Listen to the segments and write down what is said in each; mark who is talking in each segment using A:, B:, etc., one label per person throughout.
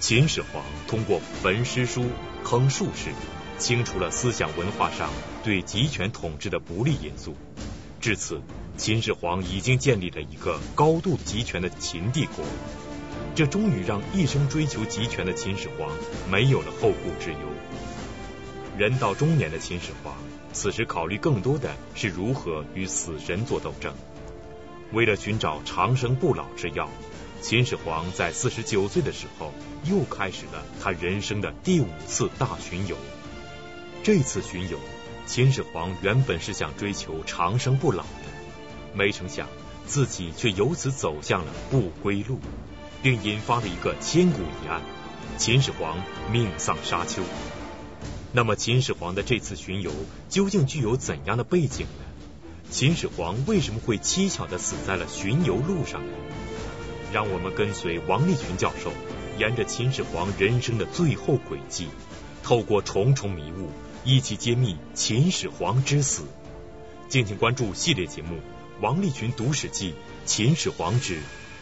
A: 秦始皇通过焚诗书、坑术士，清除了思想文化上对集权统治的不利因素。至此，秦始皇已经建立了一个高度集权的秦帝国。这终于让一生追求集权的秦始皇没有了后顾之忧。人到中年的秦始皇，此时考虑更多的是如何与死神做斗争。为了寻找长生不老之药，秦始皇在四十九岁的时候，又开始了他人生的第五次大巡游。这次巡游，秦始皇原本是想追求长生不老的，没成想自己却由此走向了不归路。并引发了一个千古疑案：秦始皇命丧沙丘。那么，秦始皇的这次巡游究竟具有怎样的背景呢？秦始皇为什么会蹊跷地死在了巡游路上呢？让我们跟随王立群教授，沿着秦始皇人生的最后轨迹，透过重重迷雾，一起揭秘秦始皇之死。敬请关注系列节目《王立群读史记·秦始皇之》。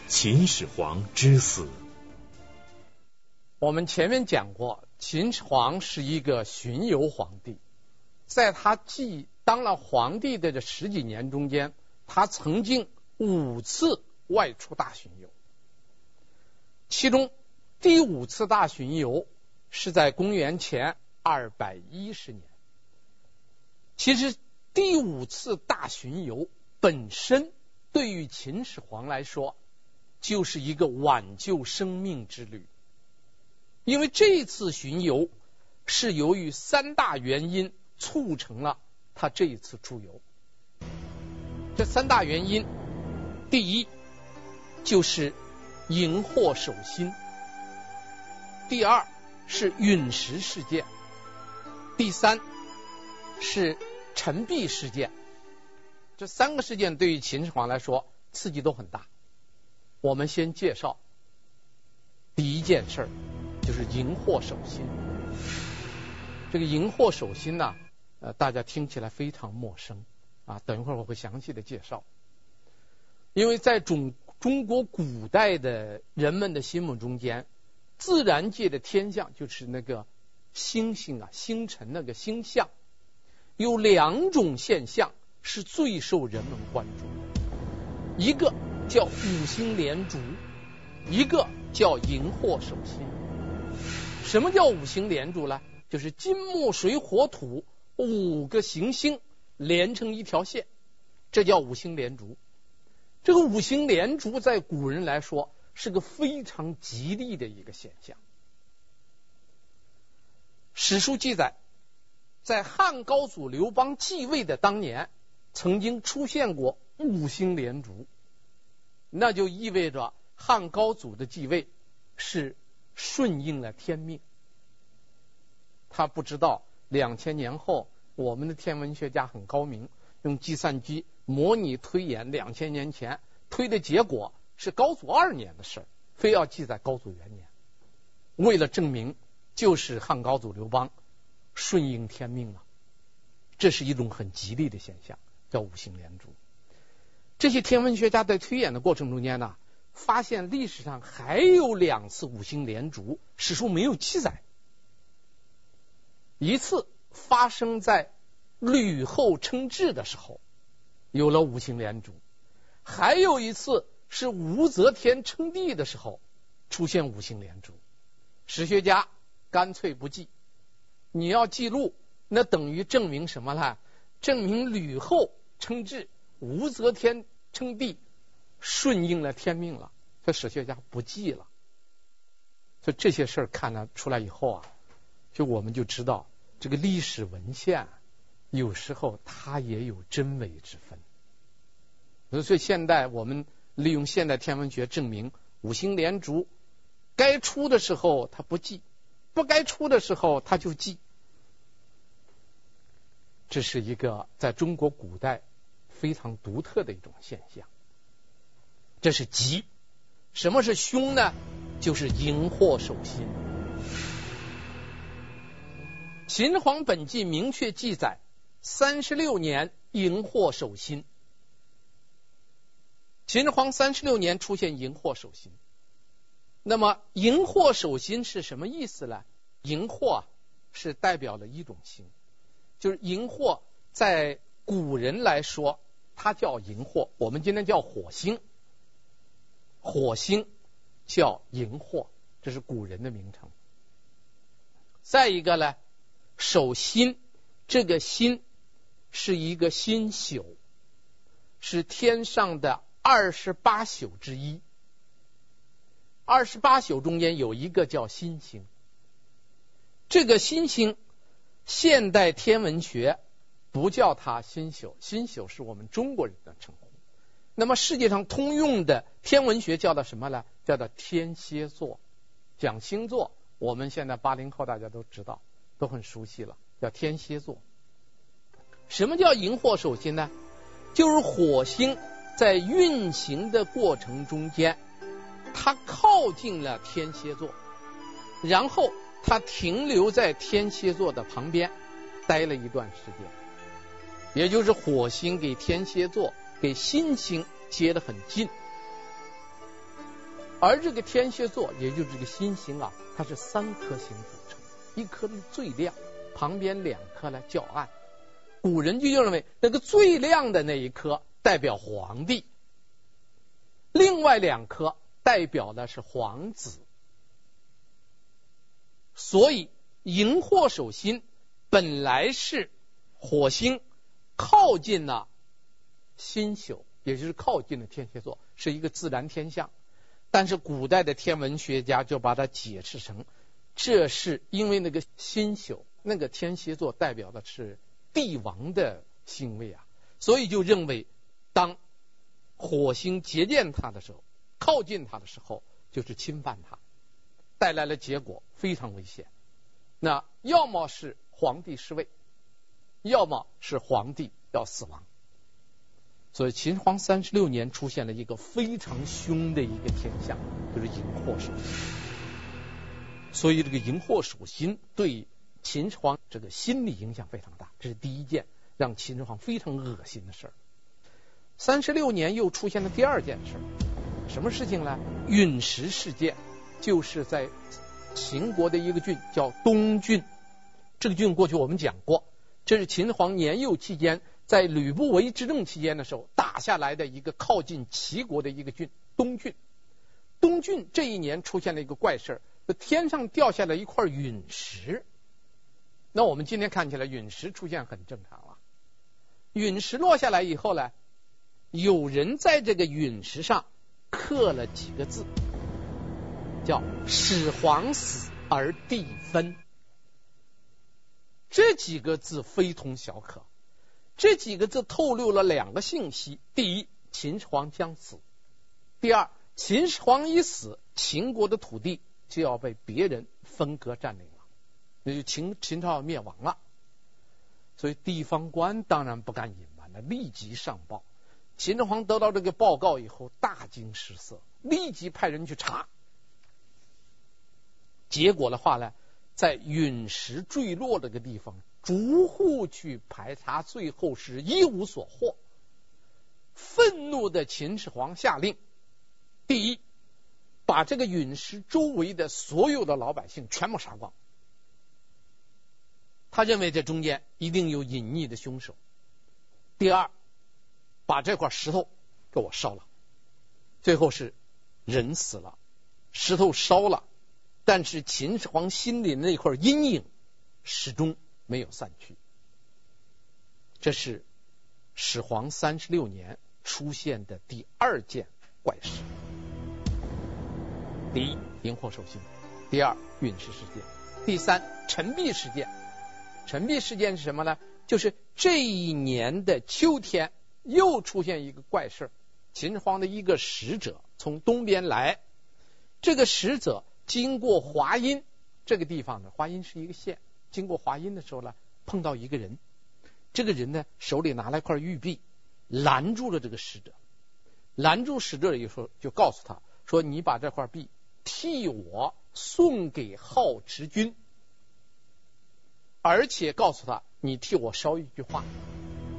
A: 秦始皇之死。
B: 我们前面讲过，秦始皇是一个巡游皇帝，在他继当了皇帝的这十几年中间，他曾经五次外出大巡。其中第五次大巡游是在公元前二百一十年。其实第五次大巡游本身对于秦始皇来说，就是一个挽救生命之旅，因为这次巡游是由于三大原因促成了他这一次出游。这三大原因，第一就是荧惑守心，第二是陨石事件，第三是陈璧事件。这三个事件对于秦始皇来说刺激都很大。我们先介绍第一件事儿，就是荧惑守心。这个荧惑守心呢，呃，大家听起来非常陌生啊。等一会儿我会详细的介绍。因为在中中国古代的人们的心目中间，自然界的天象就是那个星星啊、星辰那个星象，有两种现象是最受人们关注的，一个。叫五星连烛，一个叫荧惑守心。什么叫五星连烛呢？就是金木水火土五个行星连成一条线，这叫五星连烛。这个五星连珠在古人来说是个非常吉利的一个现象。史书记载，在汉高祖刘邦继位的当年，曾经出现过五星连珠。那就意味着汉高祖的继位是顺应了天命。他不知道两千年后，我们的天文学家很高明，用计算机模拟推演两千年前推的结果是高祖二年的事，非要记在高祖元年，为了证明就是汉高祖刘邦顺应天命了。这是一种很吉利的现象，叫五行连珠。这些天文学家在推演的过程中间呢，发现历史上还有两次五行连珠，史书没有记载。一次发生在吕后称制的时候，有了五行连珠；还有一次是武则天称帝的时候，出现五行连珠。史学家干脆不记，你要记录，那等于证明什么呢？证明吕后称制。武则天称帝，顺应了天命了，这史学家不记了。所以这些事儿看了出来以后啊，就我们就知道这个历史文献有时候它也有真伪之分。所以现在我们利用现代天文学证明，五星连珠该出的时候它不记，不该出的时候它就记。这是一个在中国古代。非常独特的一种现象，这是吉。什么是凶呢？就是荧惑守心。秦皇本纪明确记载，三十六年荧惑守心。秦始皇三十六年出现荧惑守心，那么荧惑守心是什么意思呢？荧惑，是代表了一种星，就是荧惑在古人来说，它叫荧惑，我们今天叫火星，火星叫荧惑，这是古人的名称。再一个呢，守心，这个心是一个星宿，是天上的二十八宿之一。二十八宿中间有一个叫新星，这个新星，现代天文学不叫它新宿，新宿是我们中国人的称呼。那么世界上通用的天文学叫做什么呢？叫做天蝎座。讲星座，我们现在八零后大家都知道，都很熟悉了，叫天蝎座。什么叫荧惑守心呢？就是火星在运行的过程中间。它靠近了天蝎座，然后它停留在天蝎座的旁边，待了一段时间，也就是火星给天蝎座、给新星接得很近，而这个天蝎座，也就是这个新星啊，它是三颗星组成，一颗最亮，旁边两颗呢较暗，古人就认为那个最亮的那一颗代表皇帝，另外两颗。代表的是皇子，所以荧惑守心本来是火星靠近了星宿，也就是靠近了天蝎座，是一个自然天象。但是古代的天文学家就把它解释成，这是因为那个星宿，那个天蝎座代表的是帝王的星位啊，所以就认为当火星接见他的时候。靠近他的时候，就是侵犯他，带来了结果非常危险。那要么是皇帝失位，要么是皇帝要死亡。所以秦始皇三十六年出现了一个非常凶的一个天象，就是荧惑守心。所以这个荧惑守心对秦始皇这个心理影响非常大，这是第一件让秦始皇非常恶心的事儿。三十六年又出现了第二件事。什么事情呢？陨石事件，就是在秦国的一个郡叫东郡。这个郡过去我们讲过，这是秦始皇年幼期间在吕不韦执政期间的时候打下来的一个靠近齐国的一个郡——东郡。东郡这一年出现了一个怪事儿，天上掉下来一块陨石。那我们今天看起来陨石出现很正常了。陨石落下来以后呢，有人在这个陨石上。刻了几个字，叫“始皇死而地分”。这几个字非同小可，这几个字透露了两个信息：第一，秦始皇将死；第二，秦始皇一死，秦国的土地就要被别人分割占领了，那就秦秦朝要灭亡了。所以地方官当然不敢隐瞒了，立即上报。秦始皇得到这个报告以后，大惊失色，立即派人去查。结果的话呢，在陨石坠落这个地方，逐户去排查，最后是一无所获。愤怒的秦始皇下令：第一，把这个陨石周围的所有的老百姓全部杀光。他认为这中间一定有隐匿的凶手。第二。把这块石头给我烧了，最后是人死了，石头烧了，但是秦始皇心里那块阴影始终没有散去。这是始皇三十六年出现的第二件怪事：第一，荧惑守心；第二，陨石事件；第三，陈璧事件。陈璧事件是什么呢？就是这一年的秋天。又出现一个怪事，秦始皇的一个使者从东边来，这个使者经过华阴这个地方呢，华阴是一个县，经过华阴的时候呢，碰到一个人，这个人呢手里拿了一块玉璧，拦住了这个使者，拦住使者以后就告诉他说：“你把这块璧替我送给郜迟君，而且告诉他你替我捎一句话，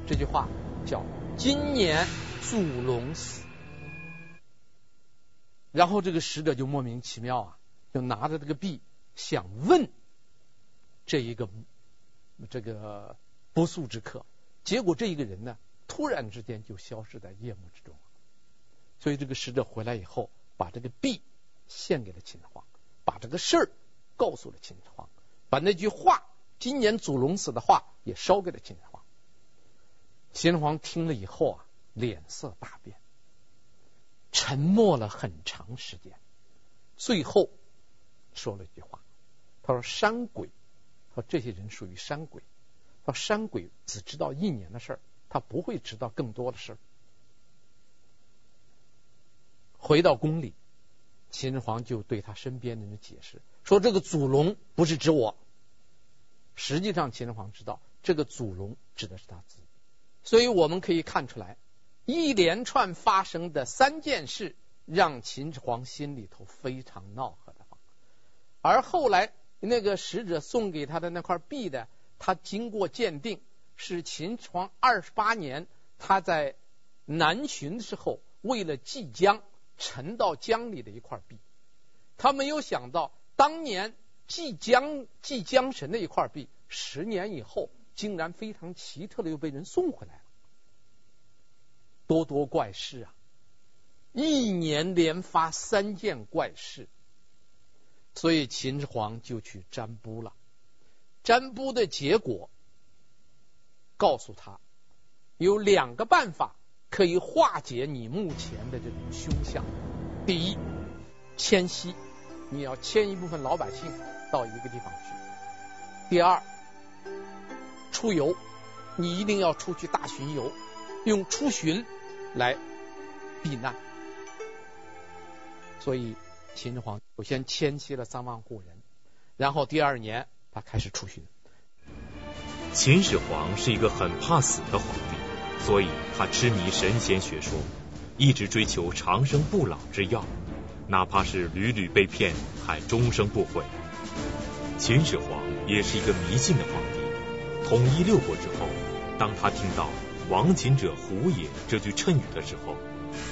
B: 这句话叫。”今年祖龙死，然后这个使者就莫名其妙啊，就拿着这个币想问这一个这个不速之客，结果这一个人呢，突然之间就消失在夜幕之中。所以这个使者回来以后，把这个币献给了秦始皇，把这个事儿告诉了秦始皇，把那句话“今年祖龙死”的话也捎给了秦始皇。秦始皇听了以后啊，脸色大变。沉默了很长时间，最后说了一句话：“他说山鬼，说这些人属于山鬼，他说山鬼只知道一年的事儿，他不会知道更多的事儿。”回到宫里，秦始皇就对他身边的人解释说：“这个祖龙不是指我，实际上秦始皇知道这个祖龙指的是他自己，所以我们可以看出来。”一连串发生的三件事，让秦始皇心里头非常恼恨的慌。而后来那个使者送给他的那块币的，他经过鉴定，是秦始皇二十八年他在南巡的时候，为了济江沉到江里的一块币。他没有想到，当年济江济江神的一块币，十年以后，竟然非常奇特的又被人送回来了。多多怪事啊！一年连发三件怪事，所以秦始皇就去占卜了。占卜的结果告诉他，有两个办法可以化解你目前的这种凶相。第一，迁徙，你要迁一部分老百姓到一个地方去。第二，出游，你一定要出去大巡游，用出巡。来避难，所以秦始皇首先迁徙了三万户人，然后第二年他开始出巡。
A: 秦始皇是一个很怕死的皇帝，所以他痴迷神仙学说，一直追求长生不老之药，哪怕是屡屡被骗，还终生不悔。秦始皇也是一个迷信的皇帝，统一六国之后，当他听到。亡秦者胡也这句谶语的时候，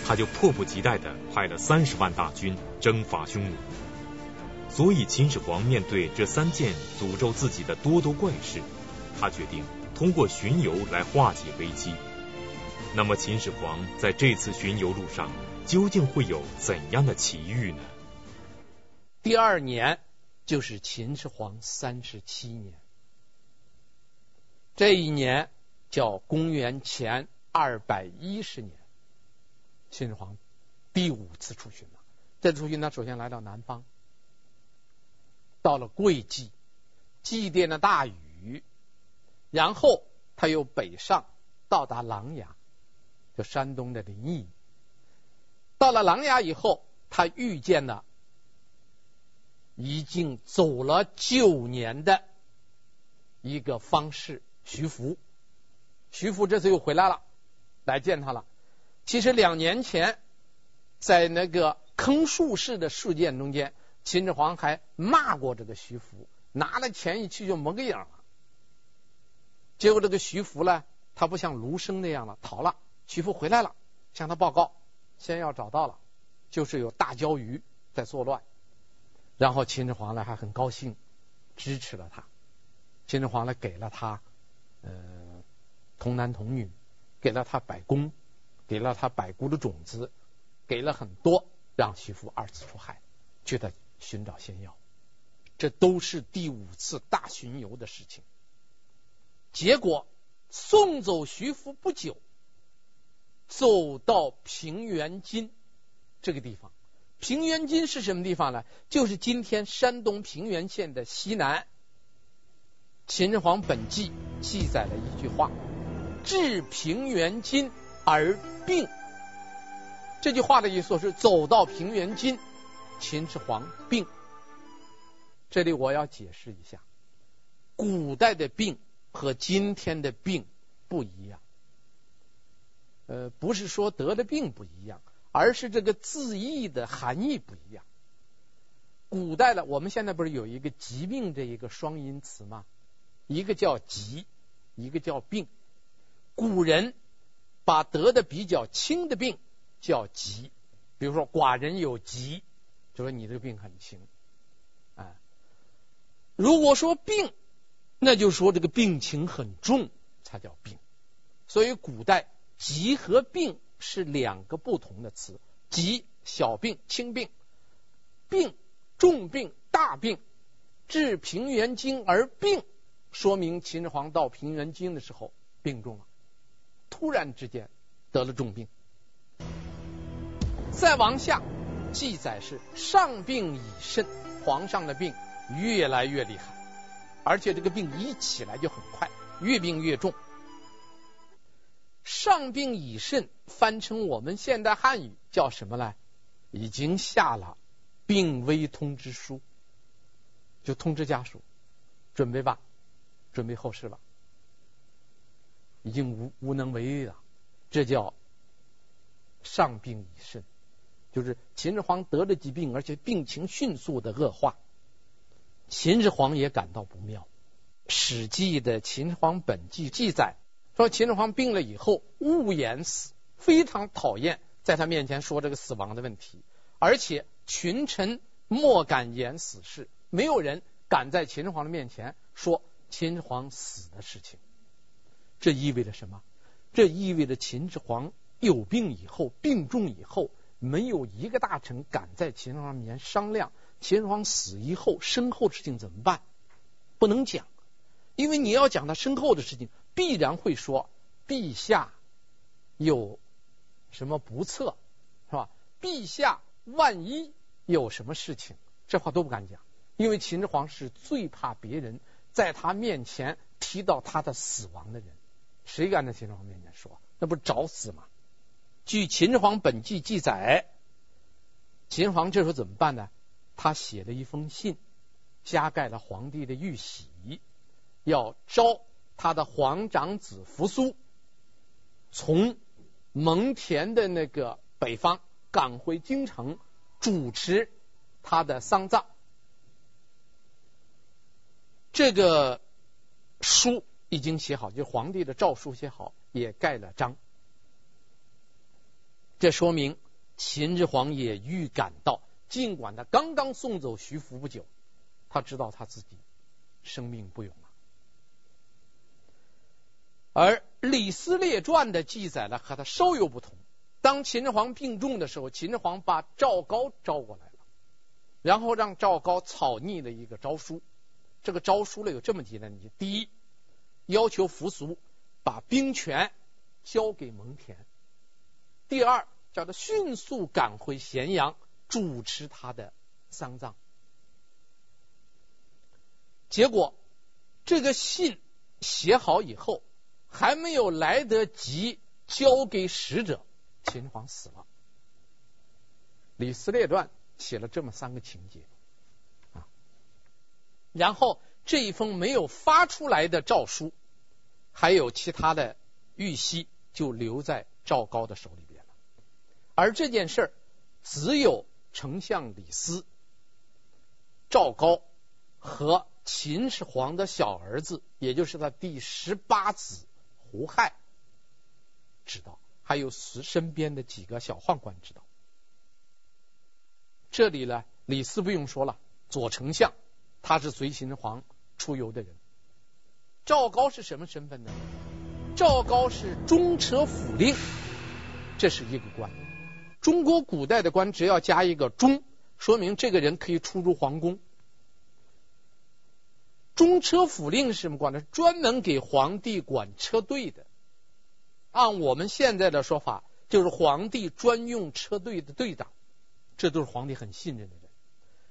A: 他就迫不及待地派了三十万大军征伐匈奴。所以秦始皇面对这三件诅咒自己的多多怪事，他决定通过巡游来化解危机。那么秦始皇在这次巡游路上究竟会有怎样的奇遇呢？
B: 第二年就是秦始皇三十七年，这一年。叫公元前二百一十年，秦始皇第五次出巡了。这次出巡，他首先来到南方，到了会稽，祭奠了大禹，然后他又北上，到达琅琊，就山东的临沂。到了琅琊以后，他遇见了已经走了九年的一个方士徐福。徐福这次又回来了，来见他了。其实两年前，在那个坑术士的事件中间，秦始皇还骂过这个徐福，拿了钱一去就没个影了。结果这个徐福呢，他不像卢生那样了，逃了。徐福回来了，向他报告，先要找到了，就是有大鲛鱼在作乱。然后秦始皇呢还很高兴，支持了他。秦始皇呢给了他，呃。童男童女，给了他百工，给了他百菇的种子，给了很多，让徐福二次出海，去他寻找仙药。这都是第五次大巡游的事情。结果送走徐福不久，走到平原津这个地方。平原津是什么地方呢？就是今天山东平原县的西南。秦始皇本纪记载了一句话。至平原津而病，这句话的意思是走到平原津，秦始皇病。这里我要解释一下，古代的病和今天的病不一样。呃，不是说得的病不一样，而是这个字义的含义不一样。古代的，我们现在不是有一个疾病这一个双音词吗？一个叫疾，一个叫病。古人把得的比较轻的病叫疾，比如说寡人有疾，就说你这个病很轻，啊，如果说病，那就说这个病情很重才叫病。所以古代疾和病是两个不同的词，疾小病、轻病，病重病、大病。至平原经而病，说明秦始皇到平原经的时候病重了，突然之间得了重病。再往下记载是上病已甚，皇上的病越来越厉害，而且这个病一起来就很快，越病越重。上病已甚，翻成我们现代汉语叫什么呢？已经下了病危通知书。就通知家属，准备吧，准备后事吧，已经无无能为力了，这叫上病已甚，就是秦始皇得了疾病，而且病情迅速的恶化，秦始皇也感到不妙。《史记》的《秦始皇本纪》记载说，秦始皇病了以后恶言死，非常讨厌在他面前说这个死亡的问题，而且群臣莫敢言死事。没有人敢在秦始皇的面前说秦始皇死的事情，这意味着什么？这意味着秦始皇有病以后，病重以后，没有一个大臣敢在秦始皇面前商量秦始皇死以后身后的事情怎么办？不能讲，因为你要讲他身后的事情，必然会说陛下有什么不测，是吧？陛下万一有什么事情，这话都不敢讲。因为秦始皇是最怕别人在他面前提到他的死亡的人，谁敢在秦始皇面前说？那不是找死吗？据《秦始皇本纪》记载，秦始皇这时候怎么办呢？他写了一封信，加盖了皇帝的玉玺，要招他的皇长子扶苏从蒙恬的那个北方赶回京城，主持他的丧葬。这个书已经写好，就皇帝的诏书写好，也盖了章。这说明秦始皇也预感到，尽管他刚刚送走徐福不久，他知道他自己生命不永。而《李斯列传》的记载呢，和他稍有不同。当秦始皇病重的时候，秦始皇把赵高招过来了，然后让赵高草拟了一个诏书。这个诏书呢，有这么几点：第一，要求扶苏把兵权交给蒙恬；第二，叫他迅速赶回咸阳主持他的丧葬。结果这个信写好以后，还没有来得及交给使者，秦始皇死了。《李斯列传》写了这么三个情节。啊然后这一封没有发出来的诏书，还有其他的玉玺，就留在赵高的手里边了。而这件事儿，只有丞相李斯、赵高和秦始皇的小儿子，也就是他第十八子胡亥知道，还有身边的几个小宦官知道。这里呢，李斯不用说了，左丞相。他是随秦始皇出游的人。赵高是什么身份呢？赵高是中车府令，这是一个官。中国古代的官只要加一个“中”，说明这个人可以出入皇宫。中车府令是什么官呢？专门给皇帝管车队的。按我们现在的说法，就是皇帝专用车队的队长。这都是皇帝很信任的人。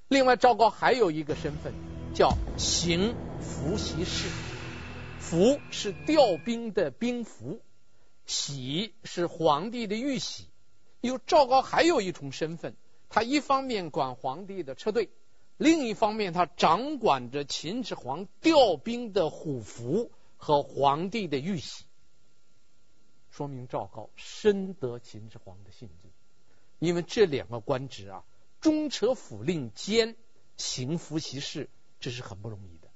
B: 另外，赵高还有一个身份叫行符袭事，符是调兵的兵符，玺是皇帝的玉玺。因为赵高还有一重身份，他一方面管皇帝的车队，另一方面他掌管着秦始皇调兵的虎符和皇帝的玉玺，说明赵高深得秦始皇的信任。因为这两个官职啊。中车府令兼行符袭事，这是很不容易的。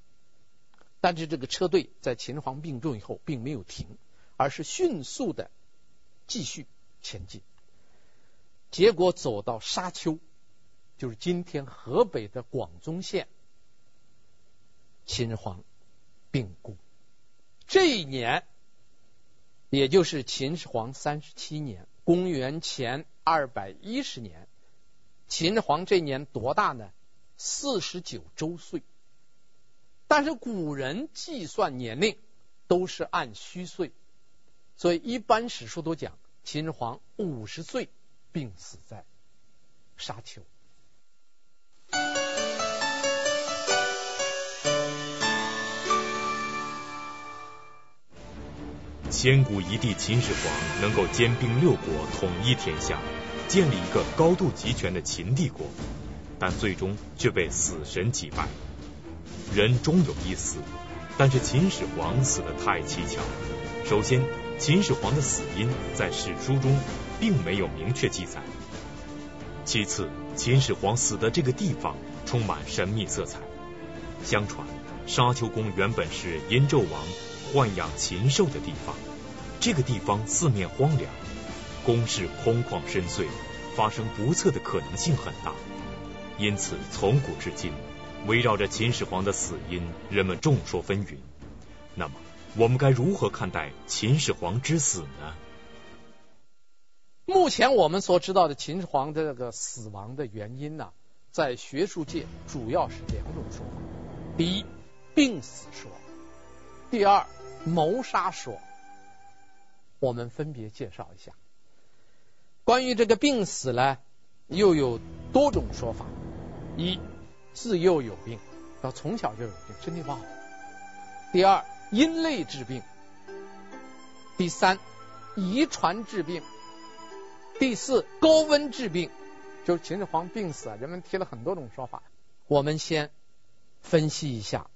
B: 但是这个车队在秦始皇病重以后，并没有停，而是迅速的继续前进。结果走到沙丘，就是今天河北的广宗县，秦始皇病故。这一年，也就是秦始皇三十七年，公元前二百一十年，秦始皇这年多大呢？四十九周岁。但是古人计算年龄都是按虚岁，所以一般史书都讲秦始皇五十岁病死在沙丘。
A: 千古一帝秦始皇能够兼并六国，统一天下，建立一个高度集权的秦帝国，但最终却被死神击败。人终有一死，但是秦始皇死得太蹊跷。首先，秦始皇的死因在史书中并没有明确记载；其次，秦始皇死的这个地方充满神秘色彩。相传，沙丘宫原本是殷纣王豢养禽兽的地方，这个地方四面荒凉，宫室空旷深邃，发生不测的可能性很大。因此，从古至今。围绕着秦始皇的死因，人们众说纷纭。那么，我们该如何看待秦始皇之死呢？
B: 目前我们所知道的秦始皇的这个死亡的原因呢，在学术界主要是两种说法：第一，病死说；第二，谋杀说。我们分别介绍一下。关于这个病死呢，又有多种说法。一自幼有病，要从小就有病，身体不好。第二，因累致病。第三，遗传致病。第四，高温治病。就是秦始皇病死啊，人们提了很多种说法。我们先分析一下，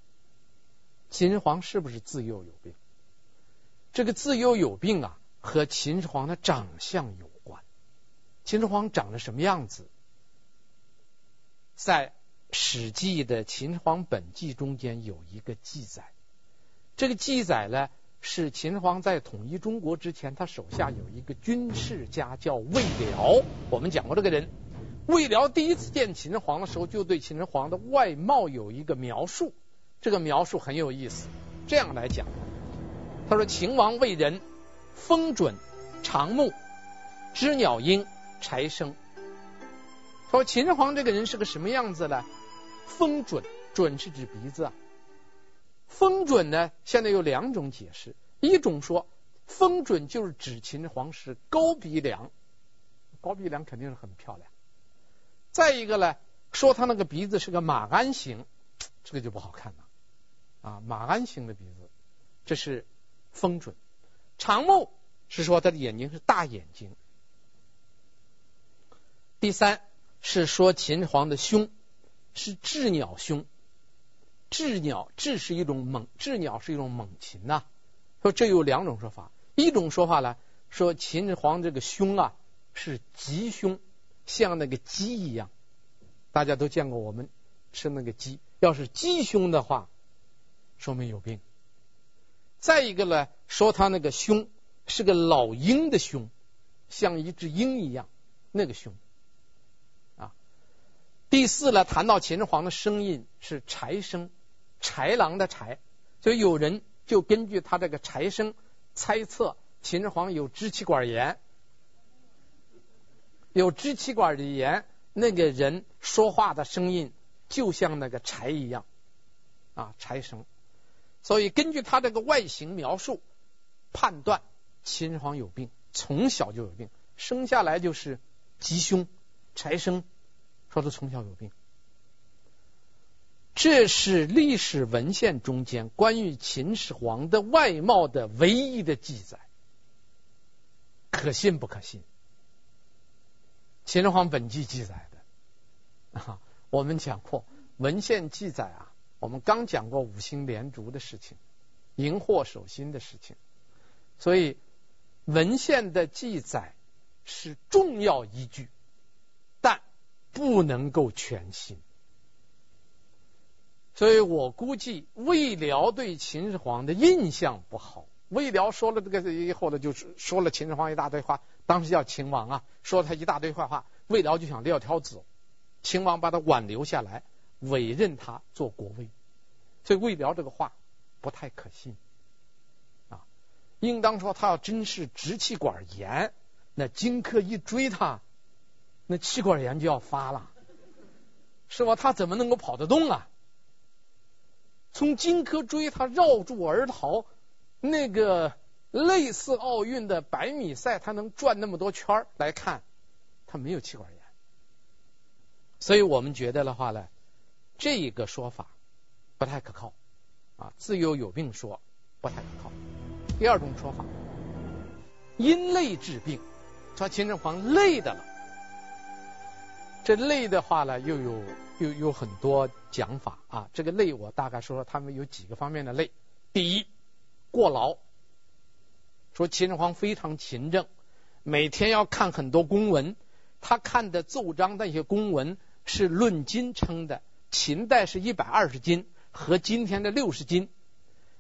B: 秦始皇是不是自幼有病？这个自幼有病啊，和秦始皇的长相有关。秦始皇长得什么样子？在《史记》的《秦始皇本纪》中间有一个记载，这个记载呢是秦始皇在统一中国之前，他手下有一个军事家叫魏辽。我们讲过这个人，魏辽第一次见秦始皇的时候，就对秦始皇的外貌有一个描述，这个描述很有意思。这样来讲，他说：“秦王为人，风准，长目，知鸟音，柴声。”说秦始皇这个人是个什么样子呢？风准，准是指鼻子啊。风准呢，现在有两种解释，一种说风准就是指秦始皇是高鼻梁，高鼻梁肯定是很漂亮。再一个呢，说他那个鼻子是个马鞍形，这个就不好看了啊，马鞍形的鼻子，这是风准。长目是说他的眼睛是大眼睛。第三。是说秦始皇的胸是雉鸟胸，雉鸟雉是一种猛，雉鸟是一种猛禽呐、说这有两种说法，一种说法呢，说秦始皇这个胸啊是鸡胸，像那个鸡一样。大家都见过我们吃那个鸡，要是鸡胸的话，说明有病。再一个呢，说他那个胸是个老鹰的胸，像一只鹰一样，那个胸。第四呢，谈到秦始皇的声音是柴声，豺狼的豺，所以有人就根据他这个豺声猜测秦始皇有支气管炎，有支气管的炎，那个人说话的声音就像那个豺一样啊，豺声。所以根据他这个外形描述判断，秦始皇有病，从小就有病，生下来就是吉凶豺声。说他从小有病，这是历史文献中间关于秦始皇的外貌的唯一的记载，可信不可信？秦始皇本纪记载的 啊，我们讲过文献记载啊，我们刚讲过五星连竹的事情，荧惑守心的事情，所以文献的记载是重要依据。但不能够全信，所以我估计魏辽对秦始皇的印象不好。魏辽说了这个以后呢，就是说了秦始皇一大堆话，当时叫秦王啊，说他一大堆坏话，魏辽就想撂挑子，秦王把他挽留下来，委任他做国尉。所以魏辽这个话不太可信啊，应当说他要真是直气管炎，那荆轲一追他，那气管炎就要发了，是吧？他怎么能够跑得动啊？从荆轲追他绕柱而逃，那个。类似奥运的百米赛，他能转那么多圈来看，他没有气管炎，所以我们觉得的话呢，这个说法不太可靠啊。自由有病说不太可靠。第二种说法，因累治病，说秦始皇累的了。这累的话呢，又有又有很多讲法啊。这个累，我大概说说他们有几个方面的累。第一，过劳。说秦始皇非常勤政，每天要看很多公文。他看的奏章那些公文是论斤称的，秦代是一百二十斤，和今天的六十斤。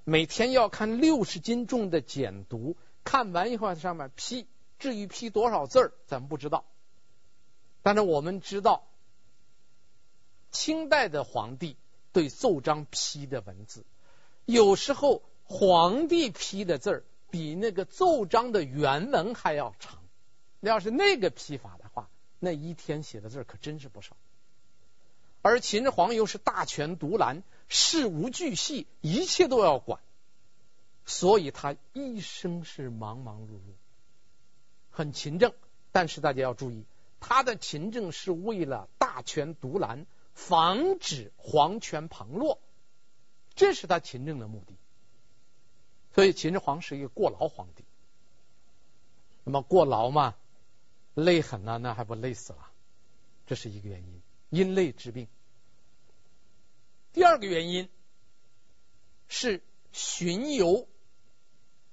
B: 每天要看六十斤重的简牍，看完以后在上面批，至于批多少字儿，咱们不知道。但是我们知道，清代的皇帝对奏章批的文字，有时候皇帝批的字儿。比那个奏章的原文还要长。那要是那个批法的话，那一天写的字可真是不少。而秦始皇又是大权独揽，事无巨细，一切都要管，所以他一生是忙忙碌碌，很勤政。但是大家要注意，他的勤政是为了大权独揽，防止皇权旁落，这是他勤政的目的。所以秦始皇是一个过劳皇帝，那么过劳嘛，累狠了，那还不累死了？这是一个原因，因累治病。第二个原因是巡游。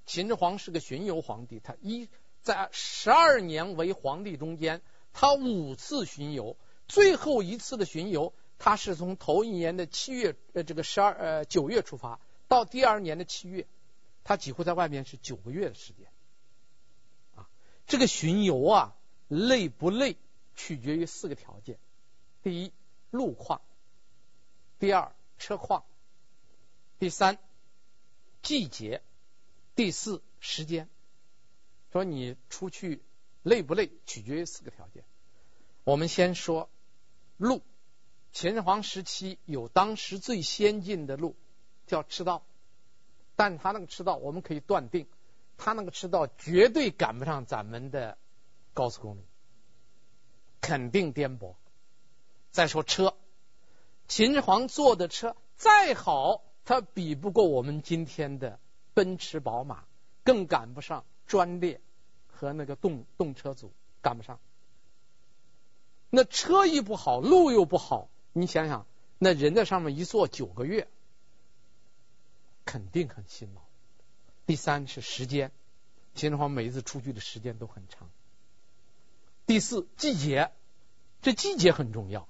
B: 秦始皇是个巡游皇帝，他一在十二年为皇帝中间，他五次巡游，最后一次的巡游，他是从头一年的七月呃这个十二呃九月出发，到第二年的七月。他几乎在外面是九个月的时间，啊，这个巡游啊，累不累取决于四个条件：第一，路况；第二，车况；第三，季节；第四，时间。说你出去累不累，取决于四个条件。我们先说路，秦始皇时期有当时最先进的路，叫赤道。但他那个赤道，我们可以断定，他那个赤道绝对赶不上咱们的高速公路，肯定颠簸。再说车，秦始皇坐的车再好，他比不过我们今天的奔驰、宝马，更赶不上专列和那个动动车组，赶不上。那车一不好，路又不好，你想想，那人在上面一坐九个月。肯定很辛劳。第三是时间，秦始皇每一次出去的时间都很长。第四，季节，这季节很重要。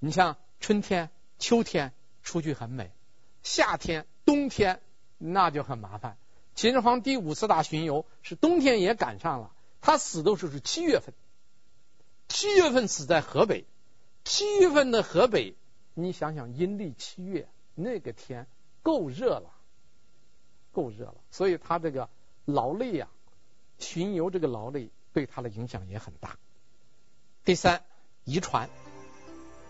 B: 你像春天、秋天出去很美，夏天、冬天那就很麻烦。秦始皇第五次大巡游是冬天也赶上了，他死的时候是七月份，七月份死在河北。七月份的河北，你想想阴历七月那个天。够热了，够热了，所以他这个劳累呀，巡游这个劳累对他的影响也很大。第三，遗传，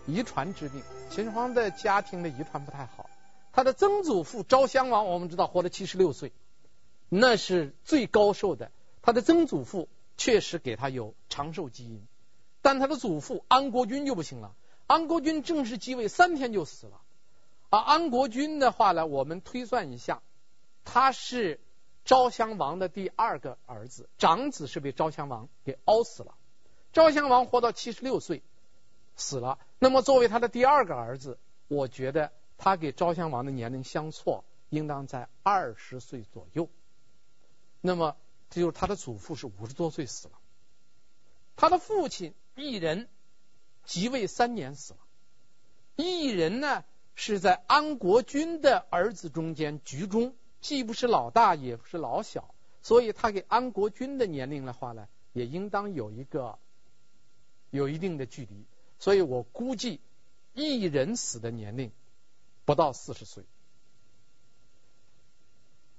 B: 遗传治病。秦始皇的家庭的遗传不太好，他的曾祖父昭襄王，我们知道活了七十六岁，那是最高寿的。他的曾祖父确实给他有长寿基因，但他的祖父安国君就不行了，安国君正式继位三天就死了。啊，安国君的话呢，我们推算一下，他是昭襄王的第二个儿子，长子是被昭襄王给熬死了。昭襄王活到七十六岁死了，那么作为他的第二个儿子，我觉得他给昭襄王的年龄相错，应当在二十岁左右。那么这就是他的祖父是五十多岁死了，他的父亲异人即位三年死了，异人呢？是在安国君的儿子中间居中，既不是老大，也不是老小，所以他给安国君的年龄的话呢，也应当有一个有一定的距离，所以我估计羿人死的年龄不到四十岁，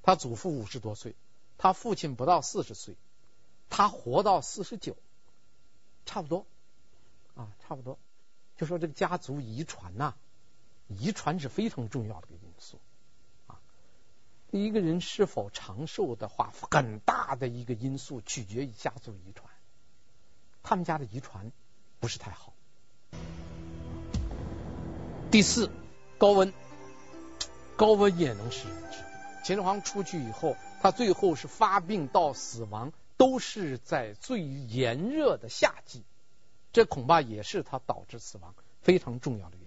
B: 他祖父五十多岁，他父亲不到四十岁，他活到四十九，差不多啊，差不多。就说这个家族遗传呐，遗传是非常重要的一个因素啊。一个人是否长寿的话，很大的一个因素取决于家族遗传。他们家的遗传不是太好。第四，高温，高温也能使人致病。秦始皇出去以后，他最后是发病到死亡，都是在最炎热的夏季。这恐怕也是他导致死亡非常重要的原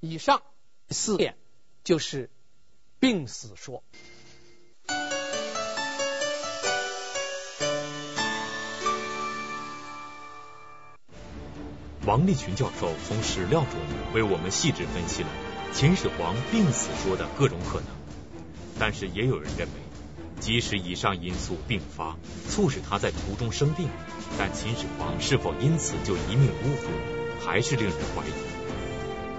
B: 因。以上四点就是病死说。
A: 王立群教授从史料中为我们细致分析了秦始皇病死说的各种可能，但是也有人认为。即使以上因素并发，促使他在途中生病，但秦始皇是否因此就一命呜呼，还是令人怀疑。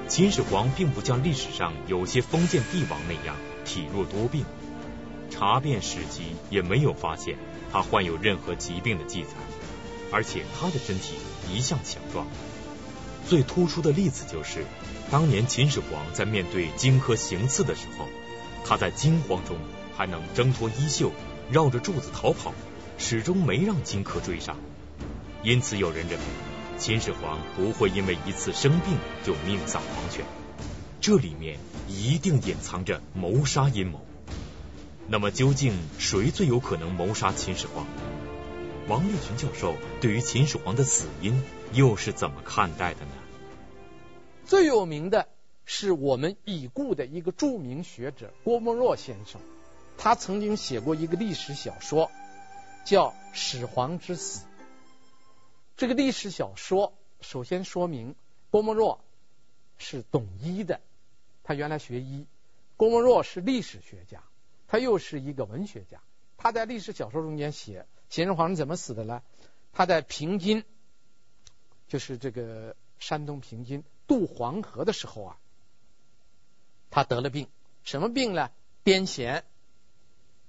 A: 秦始皇并不像历史上有些封建帝王那样体弱多病，查遍史籍也没有发现他患有任何疾病的记载，而且他的身体一向强壮。最突出的例子就是，当年秦始皇在面对荆轲行刺的时候，他在惊慌中。还能挣脱衣袖，绕着柱子逃跑，始终没让荆轲追上。因此，有人认为秦始皇不会因为一次生病就命丧黄泉，这里面一定隐藏着谋杀阴谋。那么，究竟谁最有可能谋杀秦始皇？王立群教授对于秦始皇的死因又是怎么看待的呢？
B: 最有名的是我们已故的一个著名学者郭沫若先生。他曾经写过一个历史小说，叫《始皇之死》。这个历史小说首先说明郭沫若是懂医的，他原来学医。郭沫若是历史学家，他又是一个文学家。他在历史小说中间写秦始皇是怎么死的呢？他在平津，就是这个山东平津渡黄河的时候啊，他得了病，什么病呢？癫痫。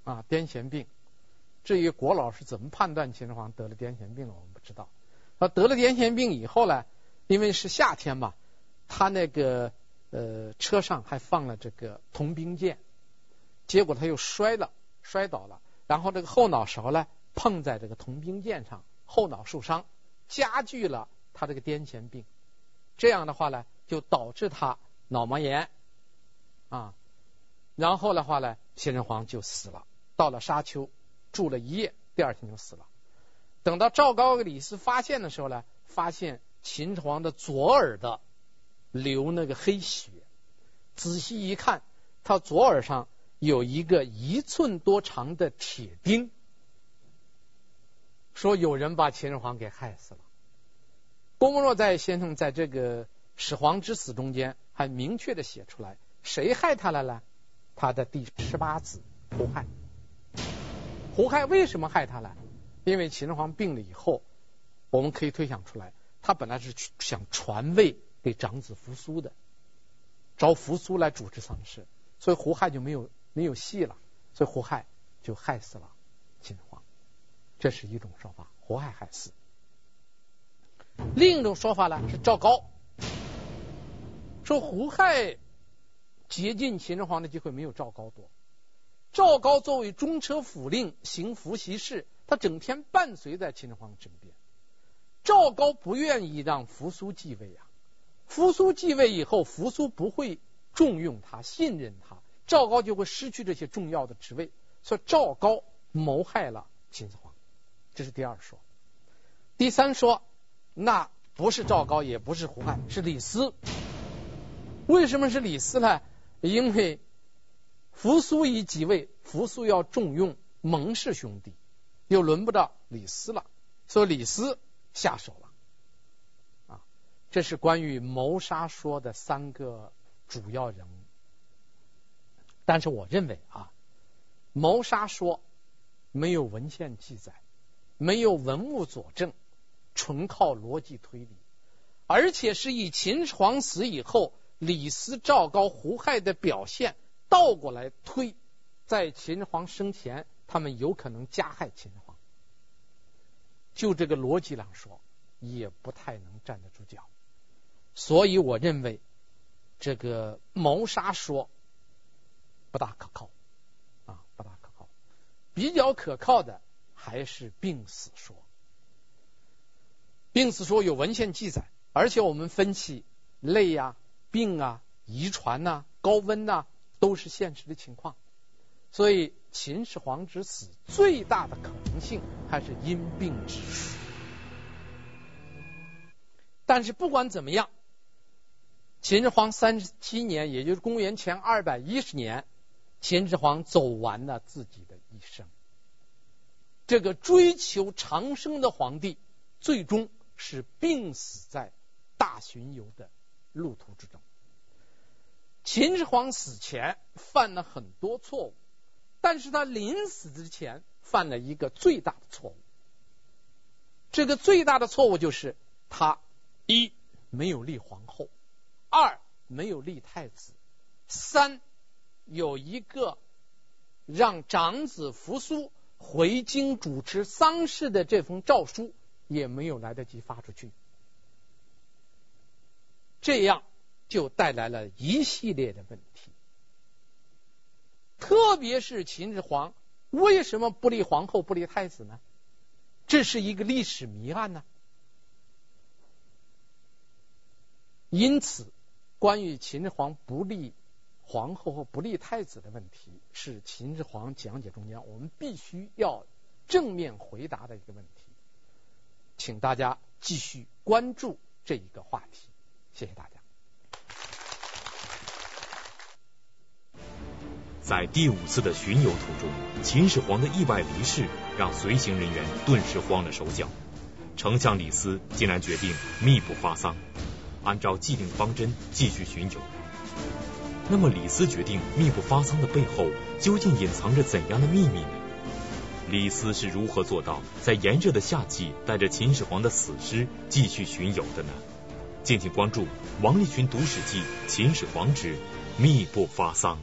B: 啊，癫痫病。至于郭老师怎么判断秦始皇得了癫痫病了，我们不知道。他得了癫痫病以后呢，因为是夏天嘛，他那个呃车上还放了这个铜兵剑，结果他又摔了，摔倒了，然后这个后脑勺呢碰在这个铜兵剑上，后脑受伤，加剧了他这个癫痫病。这样的话呢，就导致他脑膜炎啊，然后的话呢，秦始皇就死了。到了沙丘，住了一夜，第二天就死了。等到赵高和李斯发现的时候呢，发现秦始皇的左耳的流那个黑血，仔细一看，他左耳上有一个一寸多长的铁钉，说有人把秦始皇给害死了。郭沫若在先生在这个始皇之死中间还明确的写出来，谁害他了呢？他的第十八子胡亥。胡亥为什么害他呢？因为秦始皇病了以后，我们可以推想出来，他本来是想传位给长子扶苏的，找扶苏来主持丧事，所以胡亥就没有没有戏了，所以胡亥就害死了秦始皇，这是一种说法，胡亥害死。另一种说法呢是赵高，说胡亥接近秦始皇的机会没有赵高多。赵高作为中车府令，行伏羲事，他整天伴随在秦始皇身边。赵高不愿意让扶苏继位啊，扶苏继位以后，扶苏不会重用他、信任他，赵高就会失去这些重要的职位，所以赵高谋害了秦始皇，这是第二说。第三说，那不是赵高，也不是胡亥，是李斯。为什么是李斯呢？因为。扶苏一即位，扶苏要重用蒙氏兄弟，又轮不到李斯了，所以李斯下手了。啊，这是关于谋杀说的三个主要人物。但是我认为啊，谋杀说没有文献记载，没有文物佐证，纯靠逻辑推理，而且是以秦始皇死以后，李斯、赵高、胡亥的表现倒过来推，在秦始皇生前，他们有可能加害秦始皇。就这个逻辑上说，也不太能站得住脚。所以我认为，这个谋杀说不大可靠啊，不大可靠。比较可靠的还是病死说。病死说有文献记载，而且我们分析累啊、病啊、遗传呐、高温呐，都是现实的情况。所以秦始皇之死最大的可能性还是因病致死。但是不管怎么样。秦始皇三十七年，也就是公元前二百一十年，秦始皇走完了自己的一生。这个追求长生的皇帝，最终是病死在大巡游的路途之中。秦始皇死前犯了很多错误，但是他临死之前犯了一个最大的错误。这个最大的错误就是他一没有立皇后。二没有立太子，三有一个让长子扶苏回京主持丧事的这封诏书也没有来得及发出去，这样就带来了一系列的问题。特别是秦始皇为什么不立皇后、不立太子呢？这是一个历史谜案呢。因此。关于秦始皇不立皇后和不立太子的问题，是秦始皇讲解中间我们必须要正面回答的一个问题，请大家继续关注这一个话题。谢谢大家。
A: 在第五次的巡游途中，秦始皇的意外离世让随行人员顿时慌了手脚，丞相李斯竟然决定秘不发丧。按照既定方针继续巡游。那么李斯决定秘不发丧的背后，究竟隐藏着怎样的秘密呢？李斯是如何做到在炎热的夏季带着秦始皇的死尸继续巡游的呢？敬请关注《王立群读史记·秦始皇之秘不发丧》。